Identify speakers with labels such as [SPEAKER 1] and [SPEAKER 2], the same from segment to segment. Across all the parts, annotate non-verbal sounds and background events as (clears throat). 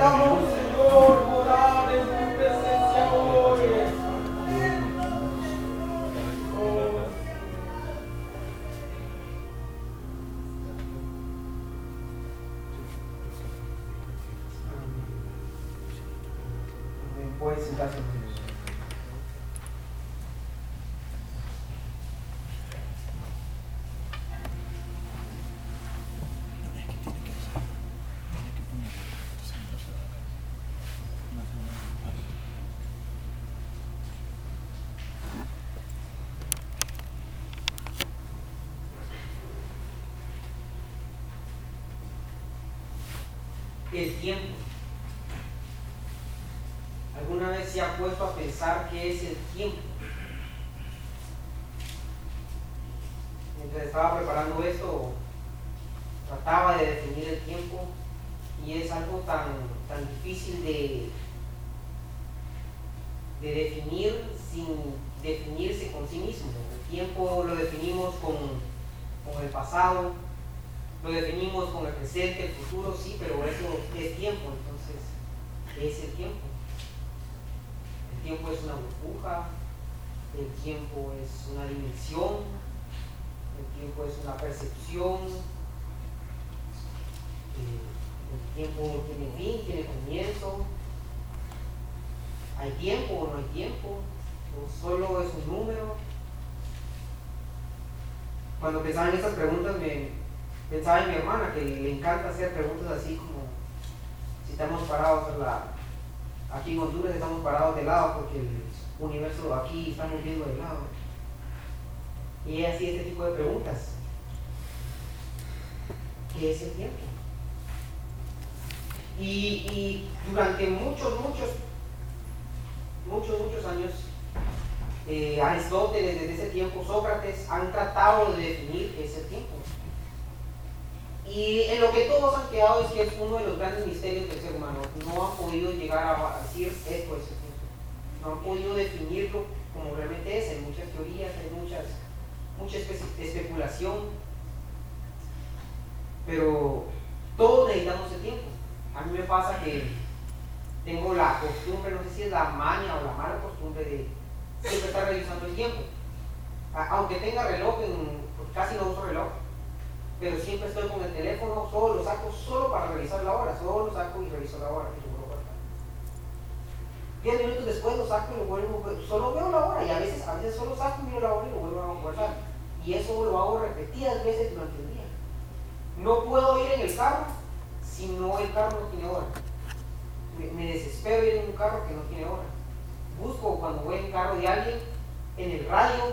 [SPEAKER 1] Anhelamos, Señor, una burbuja, el tiempo es una dimensión, el tiempo es una percepción, eh, el tiempo tiene fin, tiene comienzo, hay tiempo o no hay tiempo, o solo es un número. Cuando pensaba en estas preguntas me pensaba en mi hermana que le encanta hacer preguntas así como si estamos parados en la, aquí en Honduras estamos parados de lado porque el universo aquí estamos viendo de lado. Y ella hacía este tipo de preguntas. ¿Qué es el tiempo? Y, durante muchos, muchos, muchos, muchos años, eh, Aristóteles, desde ese tiempo, Sócrates, han tratado de definir es el tiempo. Y en lo que todos han quedado es que es uno de los grandes misterios del ser humano. No han podido llegar a decir esto es. No han podido definirlo como realmente es. Hay muchas teorías, hay muchas, mucha espe- especulación. Pero todos necesitamos el tiempo. A mí me pasa que tengo la costumbre, no sé si es la maña o la mala costumbre de siempre estar revisando el tiempo. Aunque tenga reloj, en- porque casi no uso reloj, pero siempre estoy con el teléfono, solo lo saco solo para revisar la hora, solo lo saco y reviso la hora y lo vuelvo a. Diez minutos después lo saco y lo vuelvo, solo veo la hora y a veces, a veces solo saco y miro la hora y lo vuelvo a guardar. Y eso lo hago repetidas veces durante el día. No puedo ir en el carro si no el carro no tiene hora. Me, desespero ir en un carro que no tiene hora. Busco cuando voy en carro de alguien en el radio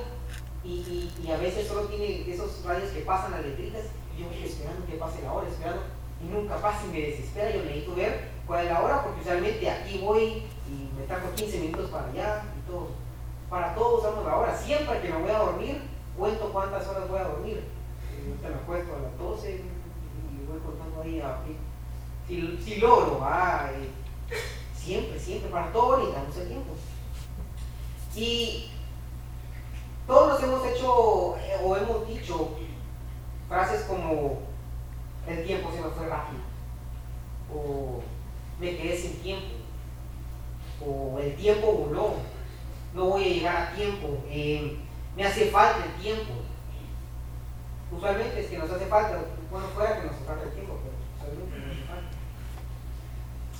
[SPEAKER 1] y, y- a veces solo tiene esos radios que pasan las letritas yo voy esperando que pase la hora, esperando y nunca pasa y me desespera. Yo necesito ver cuál es la hora porque usualmente aquí voy y me tardo 15 minutos para allá y todo. Para todo usamos la hora. Siempre que me voy a dormir, cuento cuántas horas voy a dormir. Eh, ahorita me acuesto a las 12 y voy contando ahí a si, si logro, ah, eh, siempre, siempre, para todo necesitamos el tiempo. Y todos nos hemos hecho eh, o hemos dicho frases como el tiempo se me fue rápido, o me quedé sin tiempo, o el tiempo voló, no voy a llegar a tiempo, eh, me hace falta el tiempo. Usualmente es que nos hace falta, bueno, fuera que nos hace falta el tiempo, pero usualmente nos hace falta.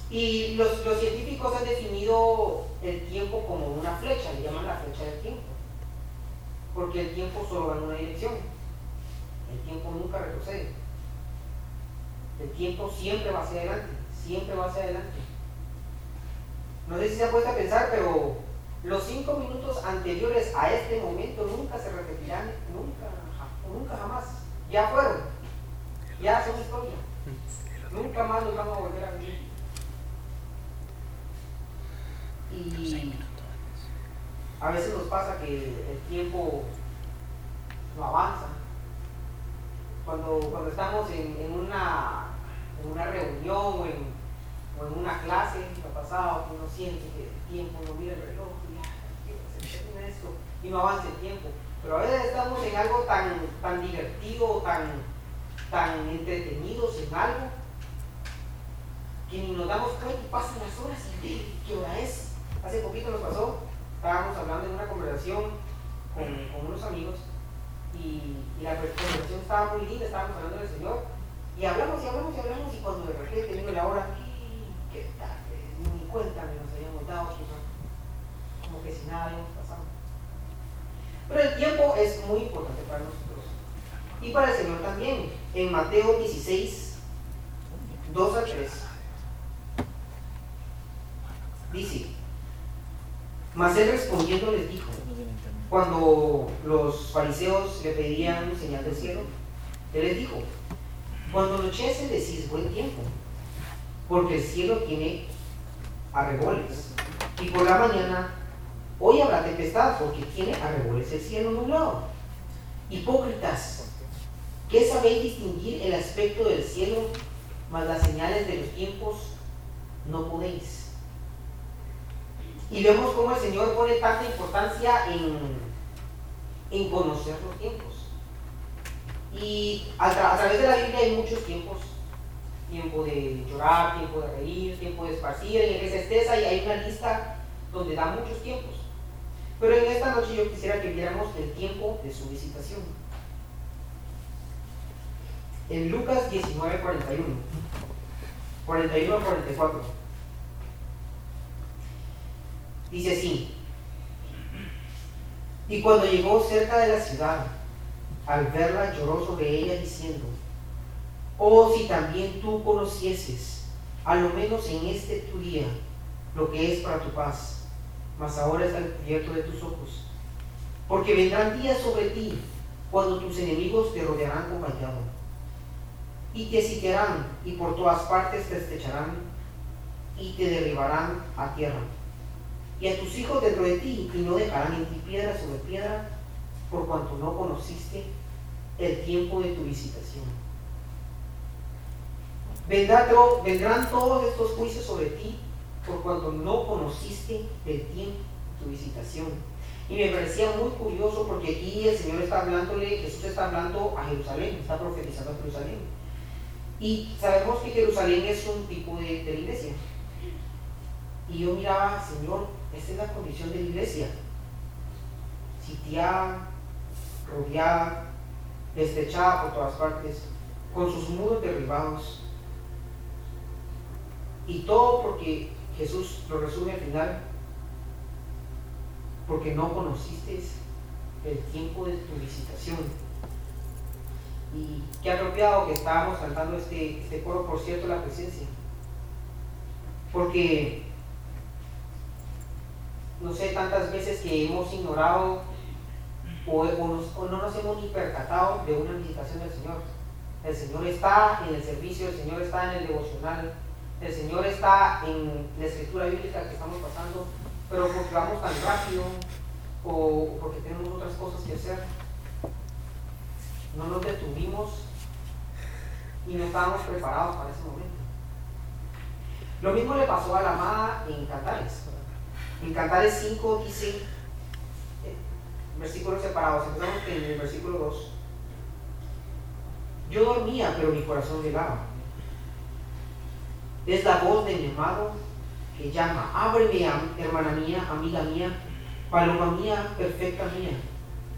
[SPEAKER 1] Y los, los científicos han definido el tiempo como una flecha, le llaman la flecha del tiempo. Porque el tiempo solo va en una dirección. El tiempo nunca retrocede. El tiempo siempre va hacia adelante, siempre va hacia adelante. No sé si se ha puesto a pensar, pero Los cinco minutos anteriores a este momento nunca se repetirán, nunca, nunca jamás. Ya fueron, ya son historia. Nunca más los vamos a volver a vivir. Y a veces nos pasa que el tiempo no avanza. Cuando, cuando estamos en, una, en una reunión o en, o en una clase, lo pasado, uno siente que el tiempo no mira el reloj y no avanza el tiempo. Pero a veces estamos en algo tan, tan divertido, tan, tan entretenidos en algo, que ni nos damos cuenta y pasan las horas y qué hora es. Hace poquito nos pasó, estábamos hablando en una conversación con, con unos amigos y, la conversación estaba muy linda, estábamos hablando del Señor y hablamos y hablamos y hablamos y cuando de repente vino la hora, ¿qué tal? Ni cuenta nos habíamos dado, como que si nada habíamos pasado. Pero el tiempo es muy importante para nosotros y para el Señor también. En Mateo 16, 2 a 3, dice, mas él respondiendo les dijo, cuando los fariseos le pedían señal del cielo, él les dijo, cuando anochece decís buen tiempo, porque el cielo tiene arreboles, y por la mañana hoy habrá tempestad, porque tiene arreboles el cielo nublado. Hipócritas, ¿qué sabéis distinguir el aspecto del cielo, mas las señales de los tiempos no podéis? Y vemos cómo el Señor pone tanta importancia en, en conocer los tiempos. Y a, través de la Biblia hay muchos tiempos. Tiempo de llorar, tiempo de reír, tiempo de esparcir. En esa estés ahí hay una lista donde da muchos tiempos. Pero en esta noche yo quisiera que viéramos el tiempo de su visitación. En Lucas 19, 41. 41 a 44. Dice así, y cuando llegó cerca de la ciudad, al verla lloró sobre ella diciendo, oh si también tú conocieses, a lo menos en este tu día, lo que es para tu paz, mas ahora está cubierto de tus ojos. Porque vendrán días sobre ti cuando tus enemigos te rodearán con vallado y te sitiarán y por todas partes te estrecharán y te derribarán a tierra y a tus hijos dentro de ti, y no dejarán en ti piedra sobre piedra, por cuanto no conociste el tiempo de tu visitación. vendrán todos estos juicios sobre ti, por cuanto no conociste el tiempo de tu visitación. Y me parecía muy curioso porque aquí el Señor está hablándole, Jesús está hablando a Jerusalén, está profetizando a Jerusalén. Y sabemos que Jerusalén es un tipo de, de iglesia. Y yo miraba, Señor, esta es la condición de la iglesia. Sitiada, rodeada, destrechada por todas partes, con sus muros derribados. Y todo porque Jesús lo resume al final, porque no conociste el tiempo de tu visitación. Y qué apropiado que estábamos cantando este, este coro, por cierto, la presencia. Porque no sé, tantas veces que hemos ignorado o, no nos hemos ni percatado de una visitación del Señor. El Señor está en el servicio, el Señor está en el devocional, el Señor está en la escritura bíblica que estamos pasando, pero porque vamos tan rápido o porque tenemos otras cosas que hacer, no nos detuvimos y no estábamos preparados para ese momento. Lo mismo le pasó a la amada en En Cantares 5 dice, eh, versículos separados, en el versículo 2. Yo dormía, pero mi corazón velaba. Es la voz de mi amado que llama, ábreme, hermana mía, amiga mía, paloma mía, perfecta mía,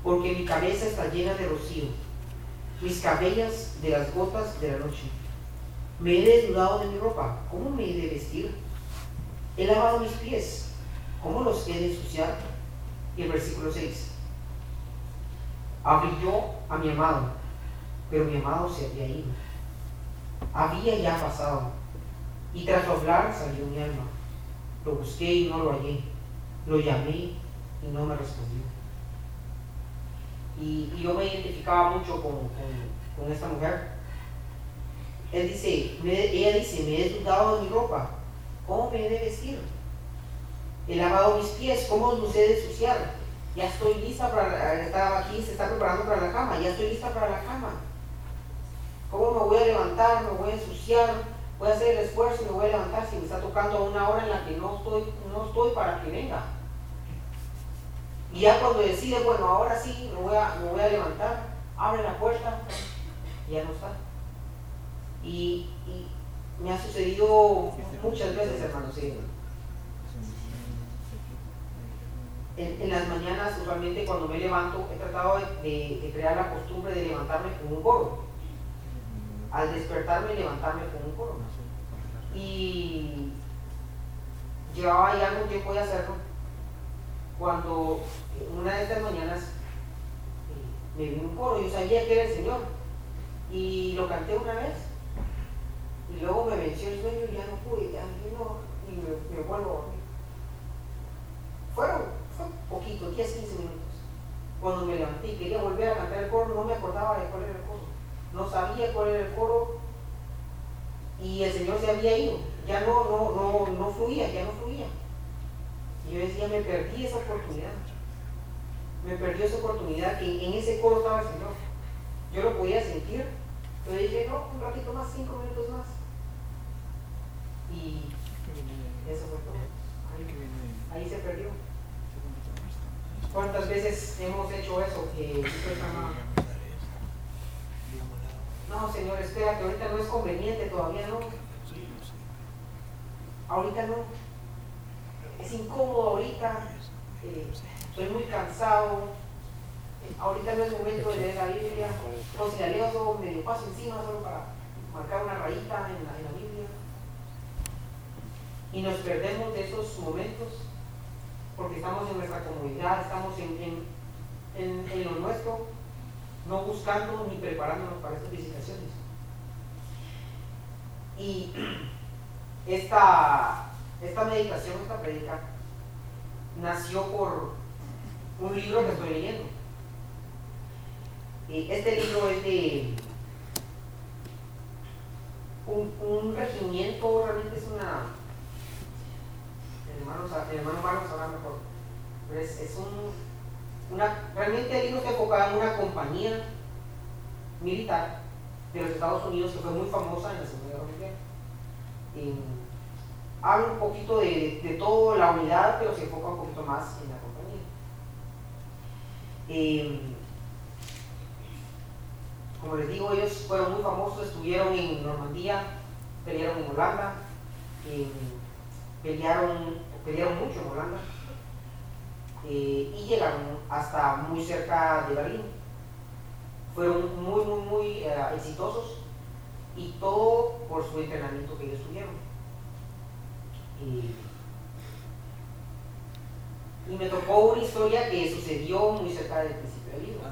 [SPEAKER 1] porque mi cabeza está llena de rocío, mis cabellas de las gotas de la noche. Me he desnudado de mi ropa, ¿cómo me he de vestir? He lavado mis pies, ¿Cómo los he de ensuciar? Y el versículo 6. Abrí yo a mi amado, pero mi amado se había ido. Había ya pasado. Y tras hablar salió mi alma. Lo busqué y no lo hallé. lo llamé y no me respondió. Y, yo me identificaba mucho con, con, esta mujer. Él dice, ella dice, me he dudado de mi ropa, ¿cómo me he de vestir? He lavado mis pies, ¿cómo los he de ensuciar? Ya estoy lista para, estaba aquí, se está preparando para la cama, ya estoy lista para la cama. ¿Cómo me voy a levantar? ¿Me voy a ensuciar? Voy a hacer el esfuerzo y me voy a levantar si me está tocando una hora en la que no estoy, no estoy para que venga. Y ya cuando decide, bueno, ahora sí, me voy a, me voy a levantar, abre la puerta, ya no está. Y, me ha sucedido muchas veces, hermanos. En, las mañanas, usualmente cuando me levanto, he tratado de, crear la costumbre de levantarme con un gorro al despertarme levantarme con un coro. Y llevaba ya algún tiempo de hacerlo cuando una de estas mañanas eh, me vino un coro, yo sabía que era el Señor y lo canté una vez y luego me venció el sueño y ya no pude, ya no, y me, vuelvo a dormir. Fueron, fue poquito, 10, 15 minutos. Cuando me levanté y quería volver a cantar el coro, no me acordaba de cuál era el coro no sabía cuál era el coro y el Señor se había ido, ya no, no, no, no fluía, ya no fluía. Y yo decía, me perdí esa oportunidad, me perdí esa oportunidad que en ese coro estaba el Señor. Yo lo podía sentir, pero dije, no, un ratito más, cinco minutos más. Y eso fue todo. Ahí, ahí se perdió. ¿Cuántas veces hemos hecho eso? Que no, señor, espera, que ahorita no es conveniente, todavía no. Ahorita no. Es incómodo ahorita. Eh, muy cansado. Ahorita no es momento de leer la Biblia. O si la leo todo medio paso encima, solo para marcar una rayita en la, en la Biblia. Y nos perdemos de esos momentos porque estamos en nuestra comunidad, estamos en, en, en lo nuestro no buscando ni preparándonos para estas visitaciones. Y esta, esta meditación, esta predica, nació por un libro que estoy leyendo. Este libro es de un, un regimiento, realmente es una. El hermano, el hermano Marcos habla mejor. Pero es, un realmente el libro está enfocado en una compañía militar de los Estados Unidos que fue muy famosa en la Segunda Guerra Mundial. habla un poquito de, de toda la unidad, pero se enfoca un poquito más en la compañía. Eh, como les digo, ellos fueron muy famosos, estuvieron en Normandía, pelearon en Holanda, pelearon, pelearon mucho en eh, y llegaron hasta muy cerca de Berlín. Fueron muy, muy, muy eh, exitosos y todo por su entrenamiento que ellos tuvieron. Y, me tocó una historia que sucedió muy cerca del principio del libro.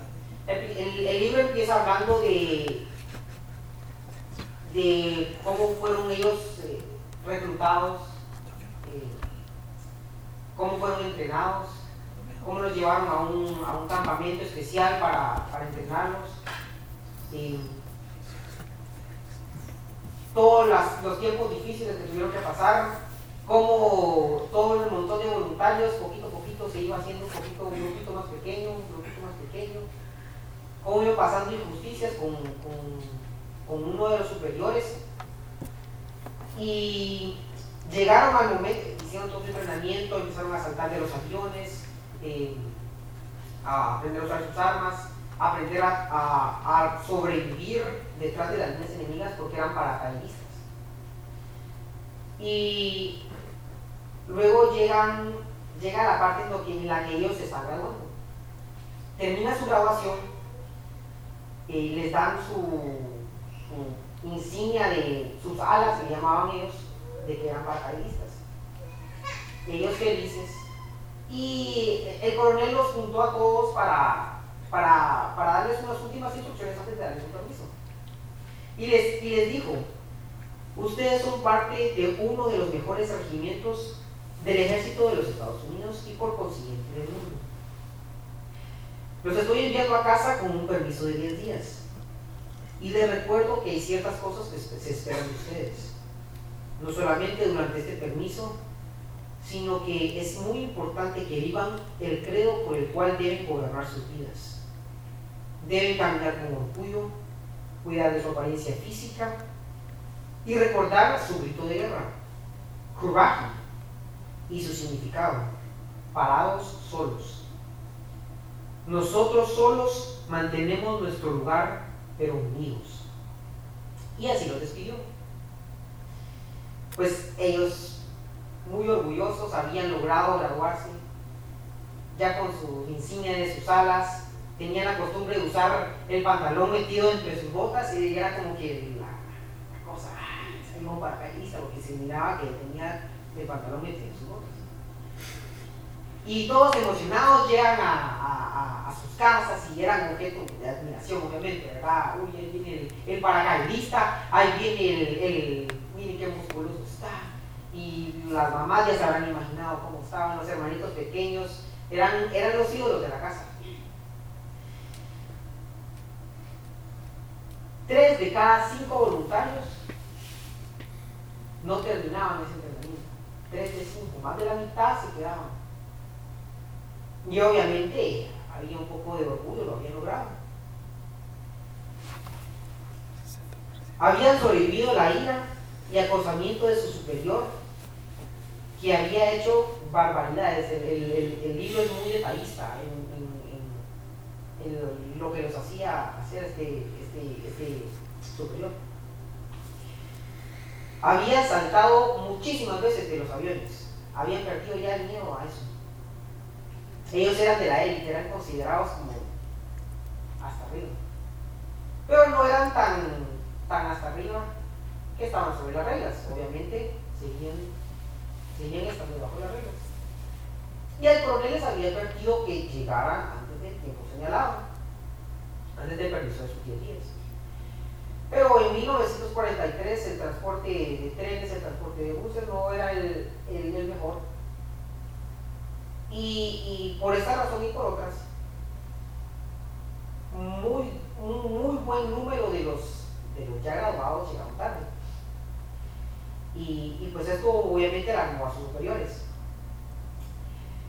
[SPEAKER 1] El, libro empieza hablando de, de cómo fueron ellos eh, reclutados, cómo fueron entrenados, cómo los llevaron a un, a un campamento especial para, para entrenarlos. todos los tiempos difíciles que tuvieron que pasar, cómo todo el montón de voluntarios, poquito a poquito, se iba haciendo un poquito, un grupito más pequeño, un grupito más pequeño, cómo iba pasando injusticias con, con, con uno de los superiores. Y llegaron al momento, hicieron todo su entrenamiento, empezaron a saltar de los aviones, a aprender a usar sus armas, aprender a, sobrevivir detrás de las líneas enemigas porque eran paracaidistas. Y luego llegan, llega la parte en la que ellos se están graduando. Termina su graduación y les dan su, su insignia de sus alas, se llamaban ellos, de que eran paracaidistas. Ellos felices y el coronel los juntó a todos para, para, darles unas últimas instrucciones antes de darles un permiso. Y les, dijo, ustedes son parte de uno de los mejores regimientos del ejército de los Estados Unidos y por consiguiente del mundo. Los estoy enviando a casa con un permiso de 10 días. Y les recuerdo que hay ciertas cosas que se esperan de ustedes. No solamente durante este permiso, sino que es muy importante que vivan el credo por el cual deben gobernar sus vidas. Deben caminar con orgullo, cuidar de su apariencia física y recordar su grito de guerra, coraje y su significado, parados solos. Nosotros solos mantenemos nuestro lugar, pero unidos. Y así lo despidió. Pues ellos, muy orgullosos, habían logrado graduarse, ya con su insignia de sus alas, tenían la costumbre de usar el pantalón metido entre sus botas y era como que la, cosa, salió un paracaidista porque se miraba que tenía el pantalón metido en sus botas. Y todos emocionados llegan a, a, sus casas y eran objeto de admiración, obviamente, ¿verdad? Uy, ahí viene el, paracaidista, ahí viene el, el, qué musculoso está. Y las mamás ya se habrán imaginado cómo estaban los hermanitos pequeños, eran, eran los ídolos de la casa. Tres de cada cinco voluntarios no terminaban ese entrenamiento. Tres de cinco, más de la mitad se quedaban. Y obviamente había un poco de orgullo, lo habían logrado. Habían sobrevivido la ira y acosamiento de su superior, que había hecho barbaridades. El, libro es muy detallista en, lo que los hacía hacer este, este, este, superior. Había saltado muchísimas veces de los aviones, habían perdido ya el miedo a eso. Ellos eran de la élite, eran considerados como hasta arriba. Pero no eran tan, tan hasta arriba que estaban sobre las reglas. Obviamente seguían, seguían estando bajo las reglas. Y el coronel les había advertido que llegaran antes del tiempo señalado, antes del permiso de sus 10 días. Pero en 1943 el transporte de trenes, el transporte de buses no era el, el, mejor. Y, por esa razón y por otras, muy, un muy buen número de los, de los ya graduados llegaron tarde. Y, pues esto obviamente alarmó a sus superiores.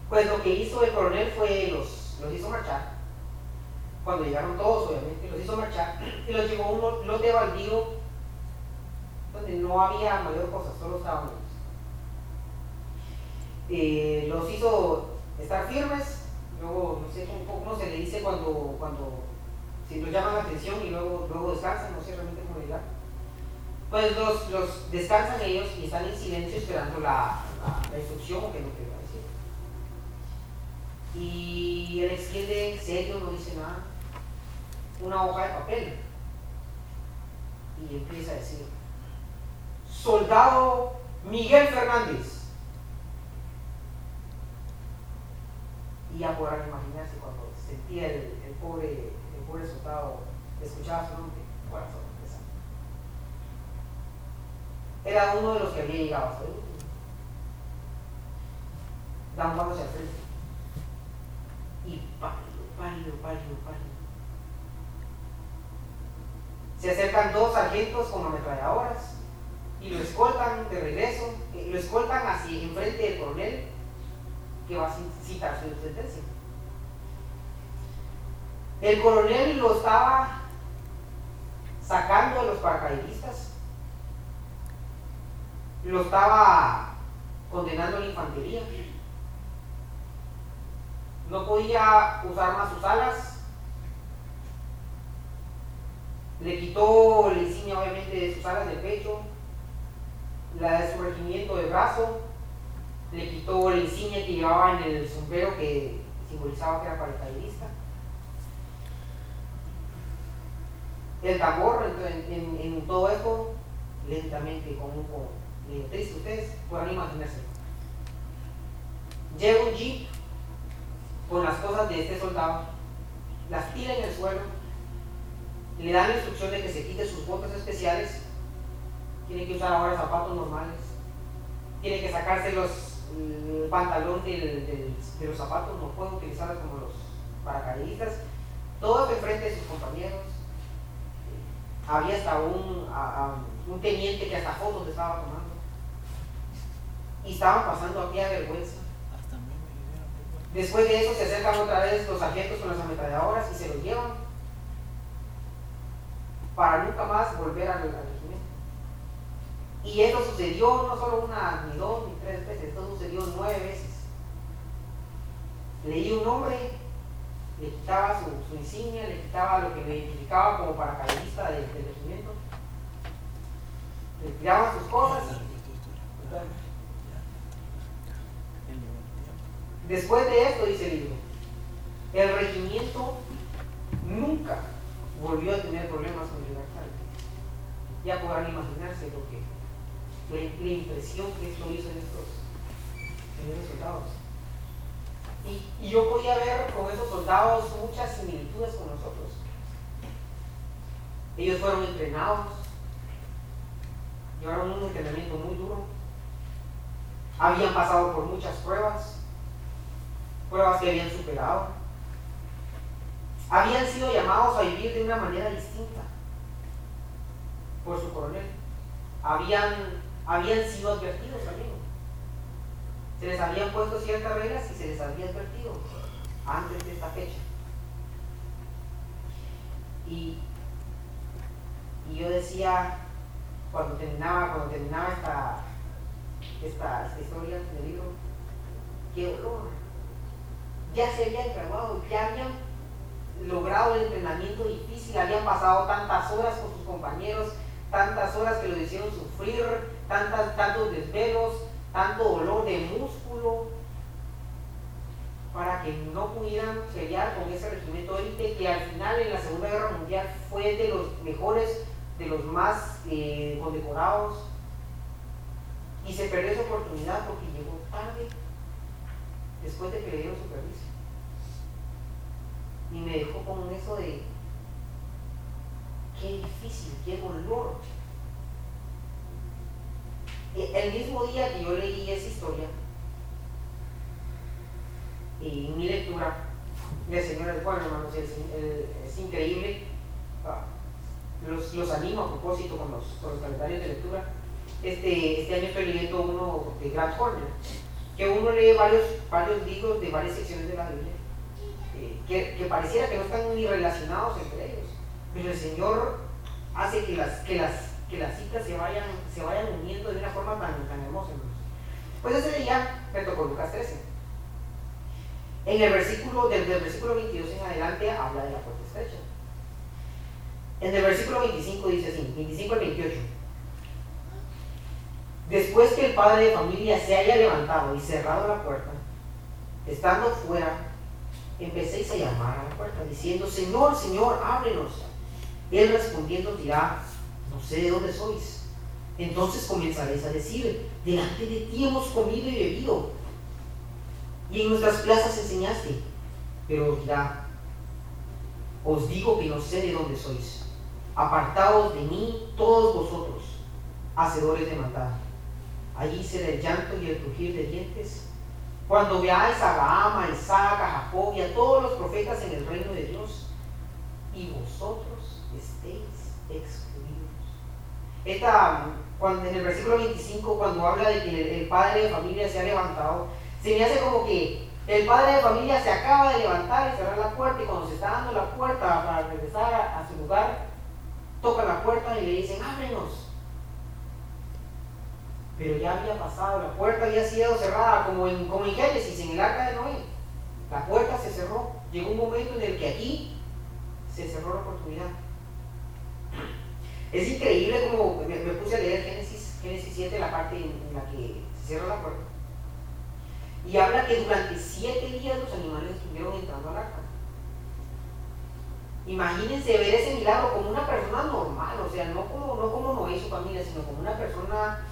[SPEAKER 1] Pues lo que hizo el coronel fue los, los hizo marchar cuando llegaron todos, obviamente, los hizo marchar (clears throat) y los llevó a un lote baldío donde no había mayor cosa, solo estaban ellos. Eh, los hizo estar firmes, luego, no sé cómo, se le dice cuando, cuando si los llaman la atención y luego, luego descansan, no sé realmente cómo dirá. Pues los, los descansan ellos y están en silencio esperando la, la, instrucción o que no quiero decir. Y él extiende serio, no dice nada una hoja de papel y empieza a decir, soldado Miguel Fernández. Y ya podrán imaginarse cuando sentía el, pobre, el pobre soldado, escuchaba su nombre, corazón Era uno de los que había llegado hasta el último. Da un paso hacia el frente. Y pálido, pálido, pálido, pálido se acercan dos sargentos con ametralladoras y lo escoltan de regreso, eh, lo escoltan así enfrente del coronel que va a citar su sentencia. El coronel lo estaba sacando de los paracaidistas, lo estaba condenando a la infantería. No podía usar más sus alas, le quitó la insignia obviamente de sus alas del pecho, la de su regimiento de brazo, le quitó la insignia que llevaba en el sombrero que simbolizaba que era paracaidista. El tambor en, todo esto, lentamente, con un poco triste, ustedes podrán imaginarse. Llega un jeep con las cosas de este soldado, las tira en el suelo le dan la instrucción de que se quite sus botas especiales, tiene que usar ahora zapatos normales, tiene que sacarse los, el pantalón de los zapatos no pueden utilizarlos como los paracaidistas, todos de frente de sus compañeros. Había hasta un, un teniente que hasta fotos estaba tomando. Y estaban pasando aquella vergüenza. Después de eso se acercan otra vez los agentes con las ametralladoras y se los llevan para nunca más volver al, regimiento. Y eso sucedió no solo una, ni dos, ni tres veces, esto sucedió nueve veces. Leí un nombre, le quitaba su, insignia, le quitaba lo que le identificaba como paracaidista del, del regimiento, le tiraban sus cosas. Después de esto, dice el libro, el regimiento nunca volvió a tener problemas con libertad. Ya podrán imaginarse lo que, la, impresión que esto hizo en estos, en soldados. Y, y, yo podía ver con esos soldados muchas similitudes con nosotros. Ellos fueron entrenados, llevaron un entrenamiento muy duro, habían pasado por muchas pruebas, pruebas que habían superado. Habían sido llamados a vivir de una manera distinta por su coronel. Habían, habían sido advertidos también. Se les habían puesto ciertas reglas y se les había advertido antes de esta fecha. Y, y yo decía, cuando terminaba, cuando terminaba esta, esta, esta historia del libro, qué dolor ya se habían graduado, ya habían logrado el entrenamiento difícil, habían pasado tantas horas con sus compañeros, tantas horas que lo hicieron sufrir, tantas, tantos desvelos, tanto dolor de músculo, para que no pudieran pelear con ese regimiento élite que al final en la Segunda Guerra Mundial fue de los mejores, de los más eh, condecorados, y se perdió esa oportunidad porque llegó tarde después de que le dieron su permiso. Y me dejó con eso de, qué difícil, qué dolor. El mismo día que yo leí esa historia, y mi lectura, de señora de Juan, hermanos, es, increíble. Ah, los, los, animo a propósito con los, con los calendarios de lectura. Este, este año estoy leyendo uno de Grant Horner que uno lee varios, varios libros de varias secciones de la Biblia, eh, que, pareciera que no están ni relacionados entre ellos, pero el Señor hace que las, que las, que las citas se vayan, se vayan uniendo de una forma tan, tan hermosa. Pues ese día me tocó Lucas 13. En el versículo, desde el versículo 22 en adelante habla de la puerta estrecha. En el versículo 25 dice así, 25 al 28. Después que el padre de familia se haya levantado y cerrado la puerta, estando fuera, empecéis a llamar a la puerta, diciendo, Señor, Señor, ábrenos. Él respondiendo dirá, no sé de dónde sois. Entonces comenzaréis a decir, delante de ti hemos comido y bebido, y en nuestras plazas enseñaste. Pero os dirá, os digo que no sé de dónde sois. Apartaos de mí todos vosotros, hacedores de maldad Allí será el llanto y el crujir de dientes. Cuando veáis a Abraham, a Isaac, a Jacob y a todos los profetas en el reino de Dios, y vosotros estéis excluidos. Esta, cuando, en el versículo 25, cuando habla de que el, padre de familia se ha levantado, se me hace como que el padre de familia se acaba de levantar y cerrar la puerta, y cuando se está dando la puerta para regresar a, a su lugar, toca la puerta y le dicen, ábrenos pero ya había pasado, la puerta había sido cerrada, como en, como en Génesis, en el arca de Noé. La puerta se cerró. Llegó un momento en el que aquí se cerró la oportunidad. Es increíble como me, puse a leer Génesis, Génesis 7, la parte en, la que se cierra la puerta. Y habla que durante siete días los animales estuvieron entrando al arca. Imagínense ver ese milagro como una persona normal, o sea, no como, no como Noé y su familia, sino como una persona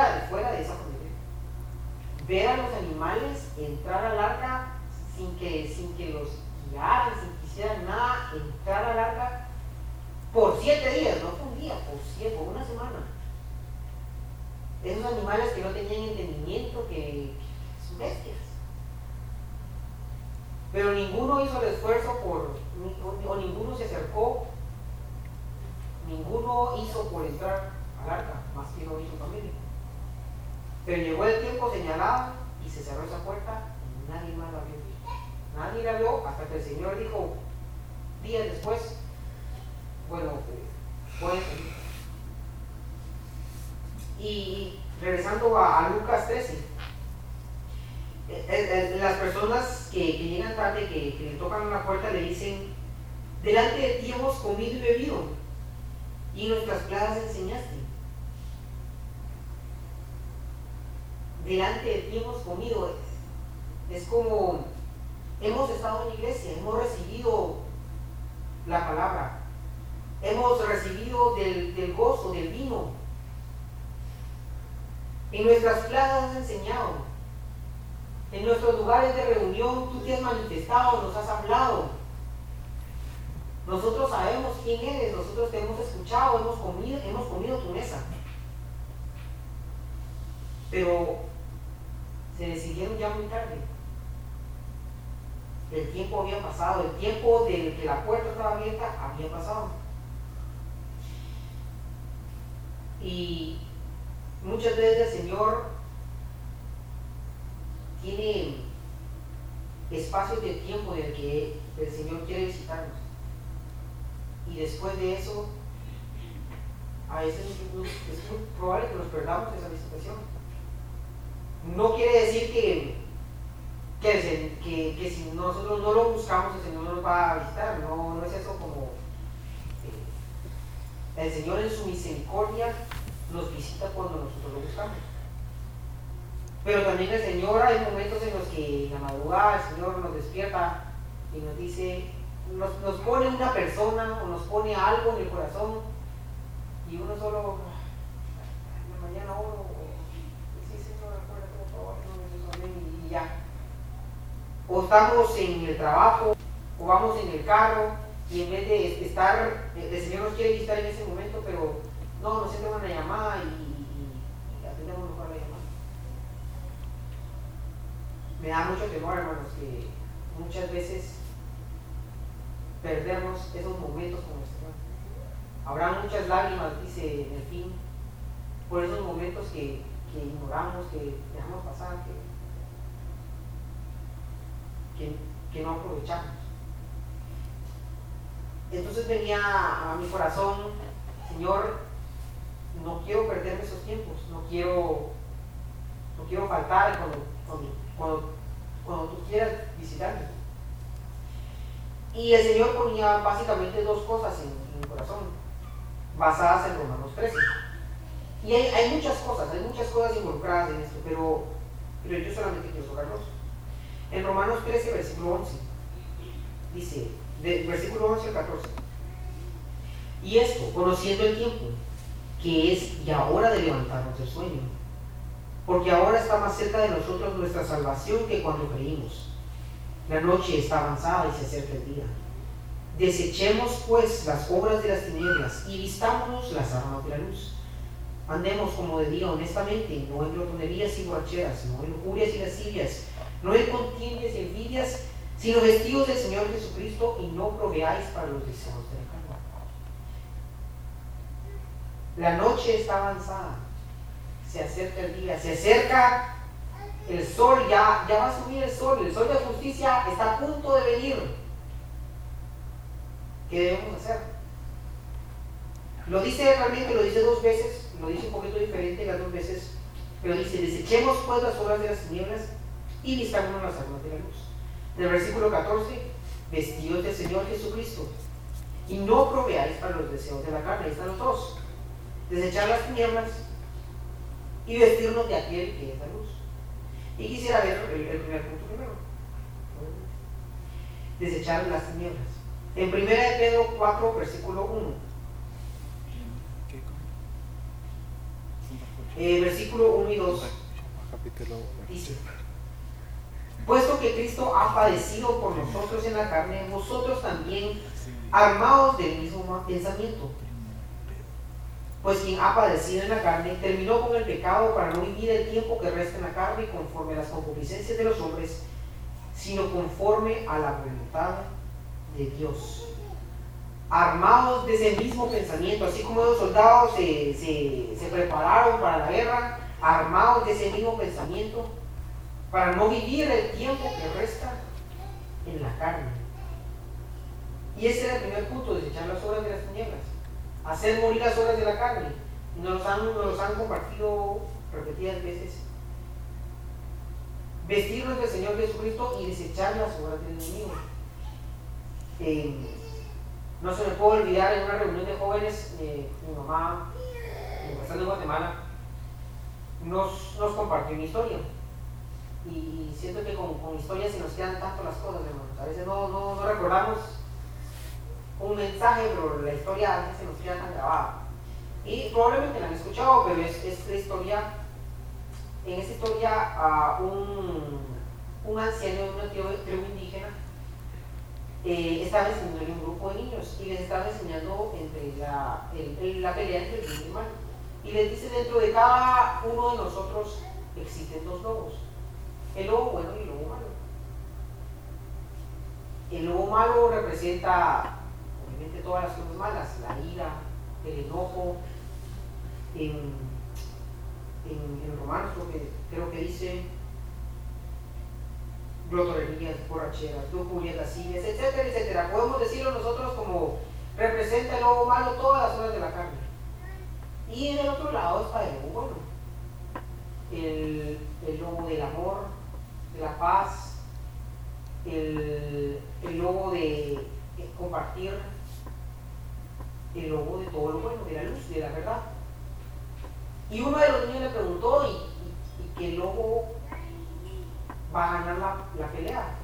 [SPEAKER 1] fuera fuera de esa familia. Ver a los animales entrar al arca sin que, sin que los guiaran, sin que hicieran nada, entrar al arca por siete días, no fue un día, por siete, por una semana. esos animales que no tenían entendimiento, que son bestias. Pero ninguno hizo el esfuerzo por, o ninguno se acercó, ninguno hizo por entrar al arca, más que no hizo familia. Pero llegó el tiempo señalado y se cerró esa puerta y nadie más la vio. Nadie la vio hasta que el Señor dijo, días después, bueno, pueden Y regresando a, Lucas 13, eh, eh, las personas que, llegan tarde, que, le tocan la puerta, le dicen, delante de ti hemos comido y bebido, y nuestras plagas enseñaste. Delante de ti hemos comido. Es como hemos estado en la iglesia, hemos recibido la palabra, hemos recibido del, gozo, del vino. En nuestras plazas has enseñado. En nuestros lugares de reunión tú te has manifestado, nos has hablado. Nosotros sabemos quién eres, nosotros te hemos escuchado, hemos comido, hemos comido tu mesa. Pero se decidieron ya muy tarde. El tiempo había pasado, el tiempo de que la puerta estaba abierta había pasado. Y muchas veces el Señor tiene espacios de tiempo en el que el Señor quiere visitarnos. Y después de eso, a veces es muy probable que nos perdamos esa visitación. No quiere decir que, que, si nosotros no lo buscamos, el Señor no nos va a visitar. No, no es eso como el Señor en su misericordia nos visita cuando nosotros lo buscamos. Pero también el Señor, hay momentos en los que en la madrugada el Señor nos despierta y nos dice, nos, nos pone una persona o nos pone algo en el corazón y uno solo, mañana oro, sí, Señor, por favor, y ya. O estamos en el trabajo, o vamos en el carro, y en vez de estar, el Señor nos quiere visitar en ese momento, pero no, nos sienten una llamada y, y, atendemos mejor la llamada. Me da mucho temor, hermanos, que muchas veces perdemos esos momentos con el Señor. Habrá muchas lágrimas, dice en el fin, por esos momentos que, que ignoramos, que dejamos pasar, que, que, no aprovechamos. Entonces venía a mi corazón, Señor, no quiero perderme esos tiempos, no quiero, no quiero faltar cuando, cuando, tú quieras visitarme. Y el Señor ponía básicamente dos cosas en, mi corazón, basadas en Romanos 13. Y hay, muchas cosas, hay muchas cosas involucradas en esto, pero, pero yo solamente quiero tocarlos. En Romanos 13, versículo 11, dice, de, versículo 11 al 14. Y esto, conociendo el tiempo, que es ya hora de levantarnos del sueño, porque ahora está más cerca de nosotros nuestra salvación que cuando creímos. La noche está avanzada y se acerca el día. Desechemos pues las obras de las tinieblas y vistámonos las armas de la luz. Andemos como de día honestamente, no en glotonerías y borracheras, no en lujurias y lascivias, no en contiendas y envidias, sino vestidos del Señor Jesucristo y no proveáis para los deseos de la. La noche está avanzada, se acerca el día, se acerca el sol, ya, ya va a subir el sol, el sol de justicia está a punto de venir. ¿Qué debemos hacer? Lo dice realmente, lo dice dos veces, lo dice un poquito diferente las dos veces, pero dice, desechemos pues las obras de las tinieblas y vistámonos las armas de la luz. En el versículo 14, vestidos del Señor Jesucristo. Y no proveáis para los deseos de la carne. Ahí están los dos. Desechar las tinieblas y vestirnos de aquel que es la luz. Y quisiera ver el, primer punto primero. Desechar las tinieblas. En 1 de Pedro 4, versículo 1. Eh, versículo 1 y 2. Dice puesto que Cristo ha padecido por nosotros en la carne, vosotros también, armados del mismo pensamiento. Pues quien ha padecido en la carne terminó con el pecado para no vivir el tiempo que resta en la carne conforme a las concupiscencias de los hombres, sino conforme a la voluntad de Dios. Armados de ese mismo pensamiento, así como los soldados se, se prepararon para la guerra, armados de ese mismo pensamiento, para no vivir el tiempo que resta en la carne. Y ese era el primer punto, desechar las obras de las tinieblas hacer morir las horas de la carne. Nos han, nos han compartido repetidas veces. Vestirnos del Señor Jesucristo y desechar las obras del enemigo. Eh, no se me puede olvidar en una reunión de jóvenes, eh, mi mamá, en Guatemala, nos, nos compartió una historia. Y siento que con, con historias se nos quedan tanto las cosas, hermanos. A veces no, no, recordamos un mensaje, pero la historia a veces se nos queda tan grabada. Y probablemente la han escuchado, pero es, es la historia, en esa historia un, un anciano de una tribu, indígena eh, estaba enseñando un grupo de niños y les estaba enseñando entre la, la pelea entre el bien y el mal. Y les dice, dentro de cada uno de nosotros existen dos lobos, el lobo bueno y el lobo malo. El lobo malo representa todas las cosas malas, la ira, el enojo. En, en, en Romanos creo que, creo que dice glotonerías, borracheras, lujurias, lascivias, etcétera, etcétera. Podemos decirlo nosotros como representa el lobo malo todas las horas de la carne. Y en el otro lado está el lobo bueno. El, lobo del amor, la paz, el, el lobo de compartir el lobo de todo lo bueno, de la luz, de la verdad. Y uno de los niños le preguntó, ¿y, y, qué lobo va a ganar la, la, pelea?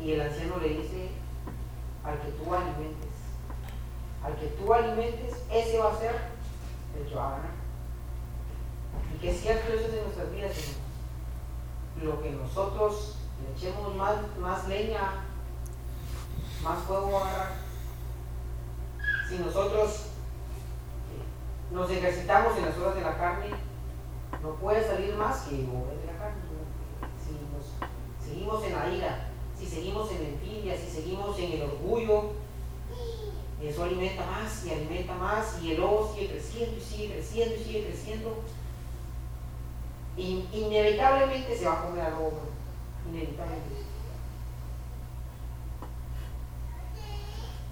[SPEAKER 1] Y el anciano le dice, al que tú alimentes, al que tú alimentes, ese va a ser el que va a ganar. Y que es cierto eso es en nuestras vidas, Lo que nosotros le echemos más, más leña, más fuego agarrar si nosotros nos ejercitamos en las horas de la carne, no puede salir más que obras de la carne. Si nos seguimos en la ira, si seguimos en la envidia, si seguimos en el orgullo, eso alimenta más y alimenta más y el lobo sigue creciendo y sigue creciendo y sigue creciendo. Inevitablemente se va a comer al lobo, inevitablemente.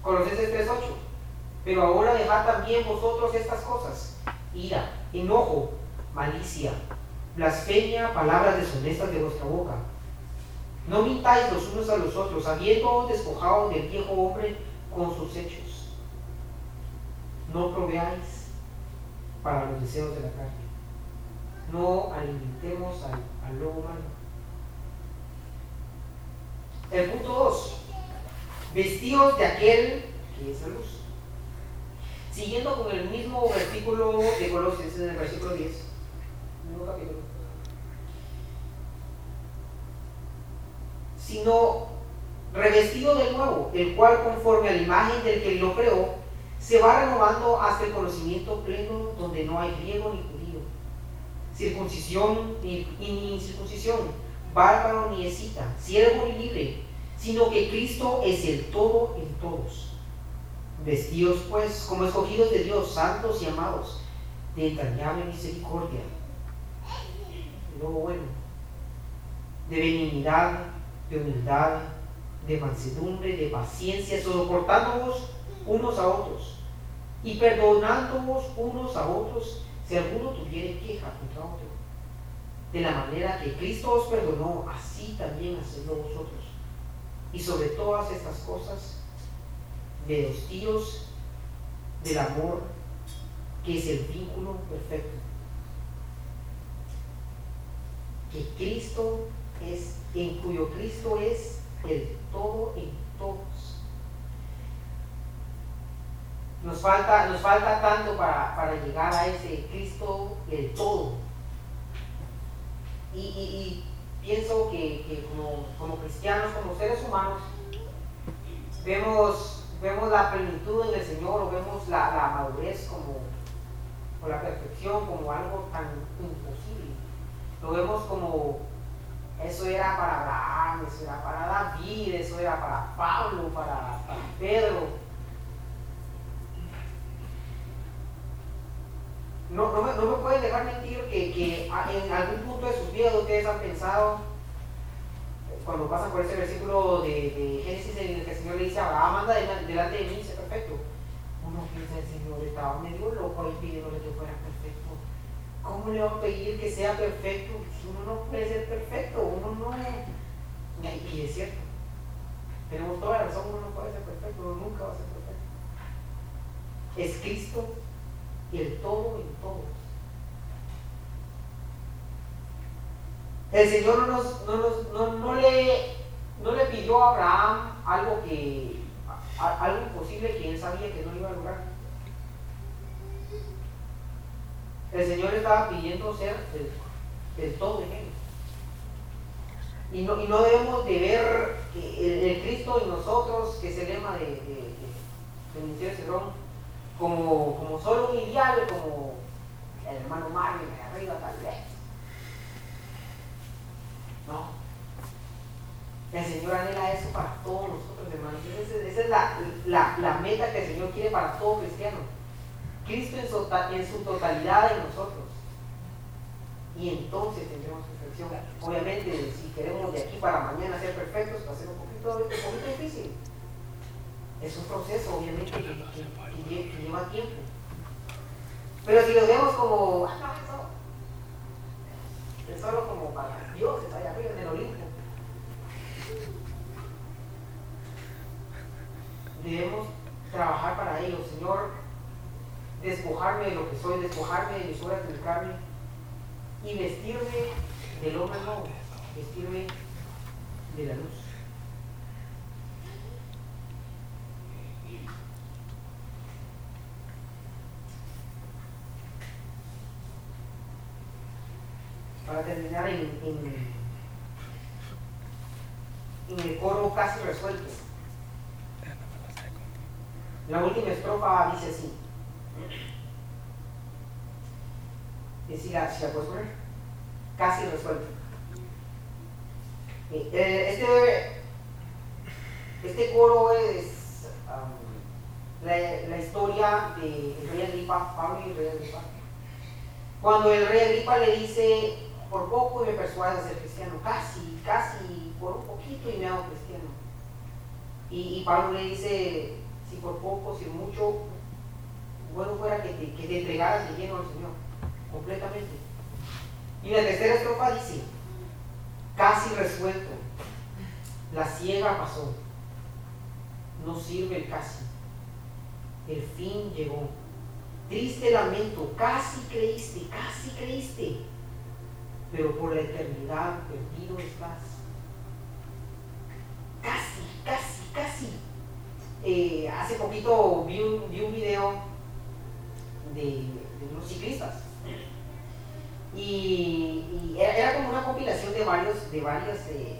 [SPEAKER 1] Colosenses 3.8 pero ahora dejad también vosotros estas cosas, ira, enojo, malicia, blasfemia, palabras deshonestas de vuestra boca. No mintáis los unos a los otros, habiendo despojado del viejo hombre con sus hechos. No proveáis para los deseos de la carne. No alimentemos al, lobo malo. El punto 2. Vestidos de aquel que es la luz. Siguiendo con el mismo versículo de Colosenses, en el versículo 10, mismo capítulo. Sino revestido de nuevo, el cual conforme a la imagen del que lo creó, se va renovando hasta el conocimiento pleno donde no hay griego ni circuncisión ni, ni incircuncisión, bárbaro ni escita, siervo ni libre, sino que Cristo es el todo en todos. Vestidos pues como escogidos de Dios, santos y amados, de entrañable misericordia, bueno, de benignidad, de humildad, de mansedumbre, de paciencia, soportándonos unos a otros y perdonándonos unos a otros si alguno tuviera queja contra otro. De la manera que Cristo os perdonó, así también hacedlo vosotros. Y sobre todas estas cosas, de los tíos del amor, que es el vínculo perfecto. Que Cristo es, en cuyo Cristo es el todo en todos. Nos falta, nos falta tanto para, llegar a ese Cristo el todo. Y, pienso que, como, como cristianos, como seres humanos, vemos vemos la plenitud en el Señor o vemos la, madurez como, la perfección como algo tan imposible. Lo vemos como eso era para Abraham, eso era para David, eso era para Pablo, para, Pedro. No, no, me, no me pueden dejar mentir que, que en algún punto de sus vidas ustedes han pensado, cuando pasan por ese versículo de, de, Génesis en el que el Señor le dice Abraham, anda delante de mí, dice perfecto. Uno piensa, el Señor estaba medio loco ahí pidiéndole que fuera perfecto. ¿Cómo le va a pedir que sea perfecto? Uno no puede ser perfecto, uno no. Y es cierto. Tenemos toda la razón, uno no puede ser perfecto, uno nunca va a ser perfecto. Es Cristo el todo en todos. El Señor no, nos, no, no, le, no le pidió a Abraham algo que algo imposible que él sabía que no iba a lograr. El Señor estaba pidiendo ser del, todo en él. Y no, y no debemos de ver el, Cristo en nosotros, que es el lema de, de, de, de como, como solo un ideal, como el hermano Mario de arriba tal vez. No. El Señor anhela eso para todos nosotros, hermanos. Esa, es la, la, meta que el Señor quiere para todo cristiano. Cristo en su, en su totalidad en nosotros. Y entonces tendremos perfección. Obviamente, si queremos de aquí para mañana ser perfectos, va a ser un poquito, un poquito difícil. Es un proceso, obviamente, que, lleva tiempo. Pero si lo vemos como, ah, es solo como para Dios, está allá arriba en el Olimpo. Debemos trabajar para ello, Señor, despojarme de lo que soy, despojarme de mis obras de carne y vestirme del hombre nuevo, vestirme de la luz. Para terminar en, en, el coro casi resuelto. La última estrofa dice así. Decía, puedes poner? Casi resuelto. Eh, este, este coro es la, la, historia del rey Agripa, Pablo y rey Agripa. Cuando el rey Agripa le dice, por poco me persuades a ser cristiano, casi, casi, por un poquito y me hago cristiano. Y, Pablo le dice, si por poco, si mucho, bueno fuera que te, que te entregaras de lleno al Señor, completamente. Y la tercera estrofa dice, casi resuelto, la ciega pasó, no sirve el casi, el fin llegó. Triste lamento, casi creíste, casi creíste pero por la eternidad perdido estás. Casi, casi, casi. Eh, hace poquito vi un, vi un video de, unos ciclistas y, era, como una compilación de varios, de varias eh,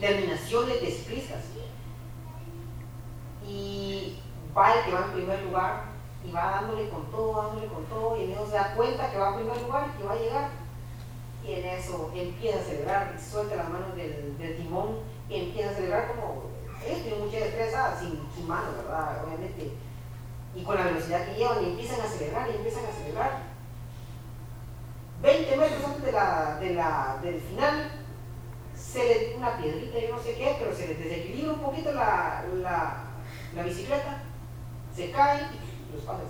[SPEAKER 1] terminaciones de ciclistas. Y va el que va en primer lugar y va dándole con todo, dándole con todo, y en se da cuenta que va en primer lugar y que va a llegar en eso empieza a celebrar, suelta las manos del, timón y empieza a celebrar como ellos tienen mucha destreza sin, sin manos, ¿verdad? Obviamente. Y con la velocidad que llevan y empiezan a acelerar y empiezan a acelerar. 20 metros antes de la, de la, del final, se le una piedrita, yo no sé qué, pero se le desequilibra un poquito la, la, bicicleta, se cae y los pasa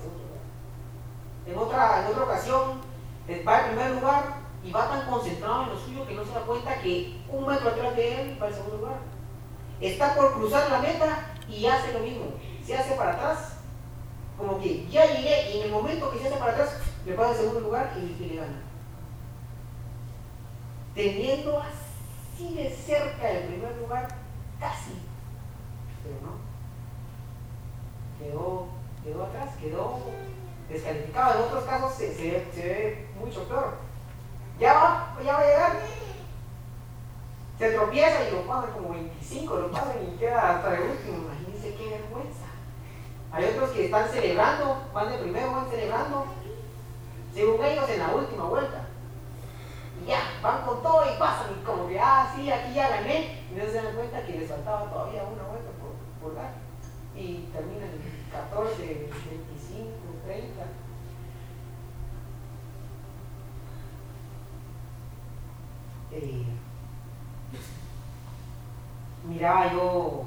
[SPEAKER 1] en otra, en otra ocasión, va en primer lugar, y va tan concentrado en lo suyo que no se da cuenta que un metro atrás de él va al segundo lugar. Está por cruzar la meta y hace lo mismo. Se hace para atrás, como que ya llegué y en el momento que se hace para atrás le pasa al segundo lugar y, le gana. Teniendo así de cerca el primer lugar, casi, pero no. Quedó, quedó atrás, quedó descalificado. En otros casos se, se, se ve mucho peor ya va, ya va a llegar. Se tropieza y lo pasa como 25, lo pasa y queda hasta el último. Imagínense qué están celebrando, van de primero, van celebrando, según ellos en la última vuelta. Y ya, van con todo y pasan, y como que, ah, sí, aquí ya gané, y no se dan cuenta que les faltaba todavía una vuelta por, por dar. Y terminan en 14, 25, 30. Eh, miraba yo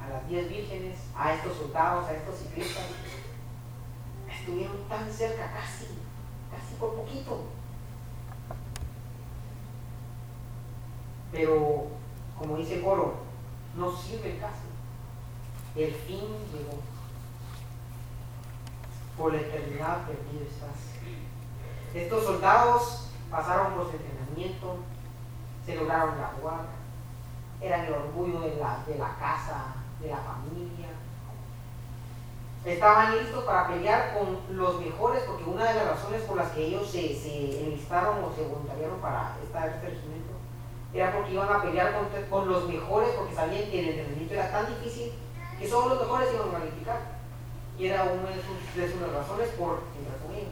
[SPEAKER 1] a las diez vírgenes, a estos soldados, a estos ciclistas, estuvieron tan cerca, casi, casi por poquito. Pero, como dice coro, no sirve el caso. El fin llegó. Por la eternidad perdido estás. Estos soldados pasaron por 70 se lograron graduar, eran el orgullo de la, de la casa, de la familia. Estaban listos para pelear con los mejores, porque una de las razones por las que ellos se, se enlistaron o se voluntariaron para este regimiento era porque iban a pelear con, con los mejores, porque sabían que el entrenamiento era tan difícil que solo los mejores iban a calificar. Y era una de sus, de sus razones por, entre comillas,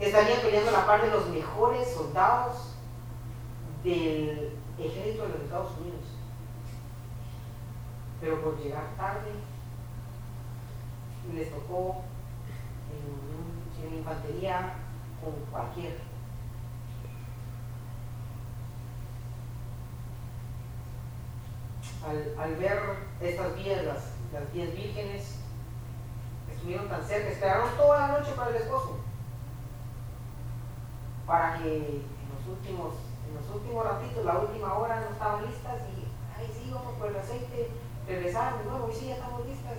[SPEAKER 1] Estarían peleando la par de los mejores soldados del ejército de los Estados Unidos. Pero por llegar tarde, les tocó en, en infantería con cualquier. Al, al, ver estas vías, las, las vías vírgenes, estuvieron tan cerca, esperaron toda la noche para el esposo, para que en los últimos, en los últimos ratitos, la última hora, no estaban listas y, ay sí, vamos por el aceite, regresaron de nuevo y sí, ya estamos listas.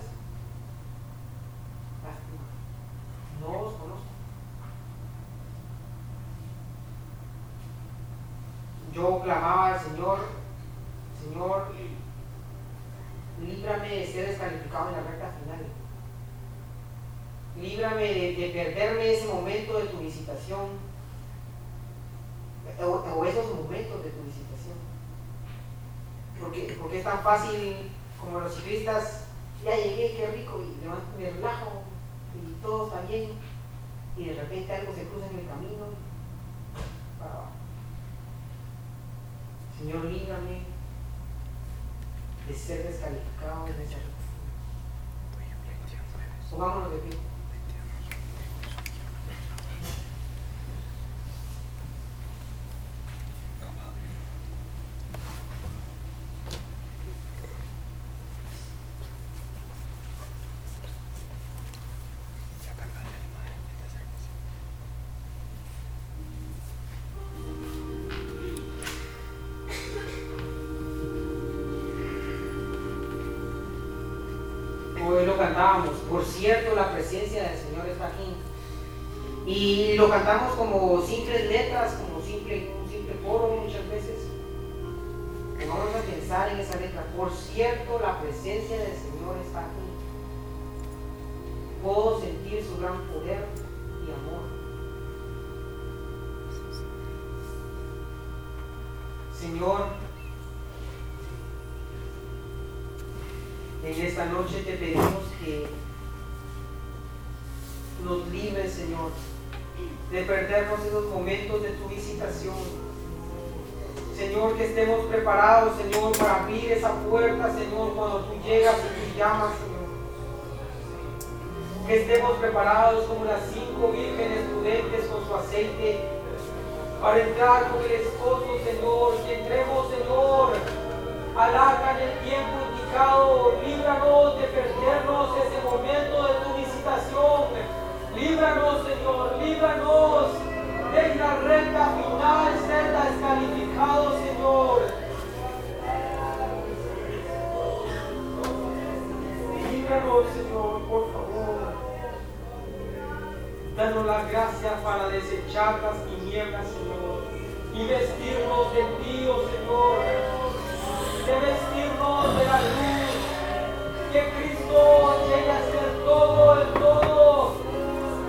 [SPEAKER 1] Lástima. No los conozco. Yo clamaba al Señor, Señor, líbrame de ser descalificado en la recta final. Líbrame de perderme ese momento de tu visitación o, o, esos momentos de tu visitación. Porque, porque es tan fácil como los ciclistas, ya llegué, qué rico, y me relajo, y todo está bien, y de repente algo se cruza en el camino, para abajo. Señor, líbrame de ser descalificado en esa Pongámonos de pie. Por cierto la presencia del Señor está aquí. Y lo cantamos como simples letras, como simple, un simple coro muchas veces. vamos a pensar en esa letra. Por cierto, la presencia del Señor está aquí. Puedo sentir su gran poder y amor. Señor, en esta noche te pedimos de perdernos esos momentos de tu visitación. Señor, que estemos preparados, Señor, para abrir esa puerta, Señor, cuando tú llegas y tú llamas, Señor. Que estemos preparados como las cinco vírgenes prudentes con su aceite para entrar con el esposo, Señor. Que entremos, Señor, al arca en el tiempo indicado. Líbranos de perdernos ese momento de tu visitación. Líbranos, Señor, líbranos de la recta final ser descalificado, Señor. Líbranos, Señor, por favor. Danos la gracia para desechar las tinieblas, Señor, y vestirnos de ti, oh Señor de vestirnos de la luz, que Cristo llegue a ser todo el todo,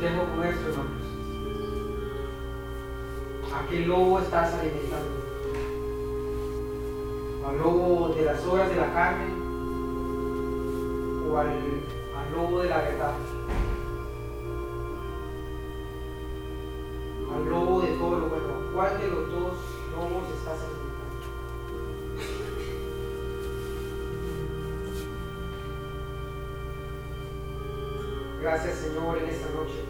[SPEAKER 1] dejo con esto, hermanos. ¿A qué lobo estás alimentando? ¿Al lobo de las horas de la carne? ¿O al, al lobo de la verdad? Al lobo de todo lo bueno. ¿Cuál de los dos lobos estás alimentando? Gracias Señor en esta noche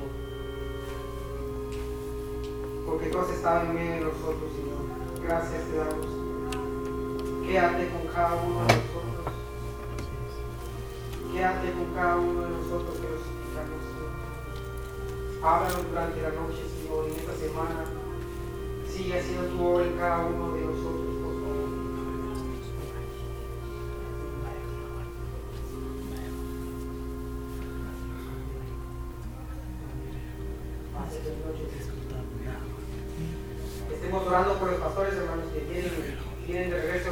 [SPEAKER 1] tú en medio de nosotros, Señor. Gracias te damos. Quédate con cada uno de nosotros. Quédate con cada uno de nosotros que nos Señor. Háblanos durante la noche, Señor, en esta semana. Sigue haciendo tu obra en cada uno de nosotros. Estemos orando por los pastores, hermanos, que vienen, vienen de regreso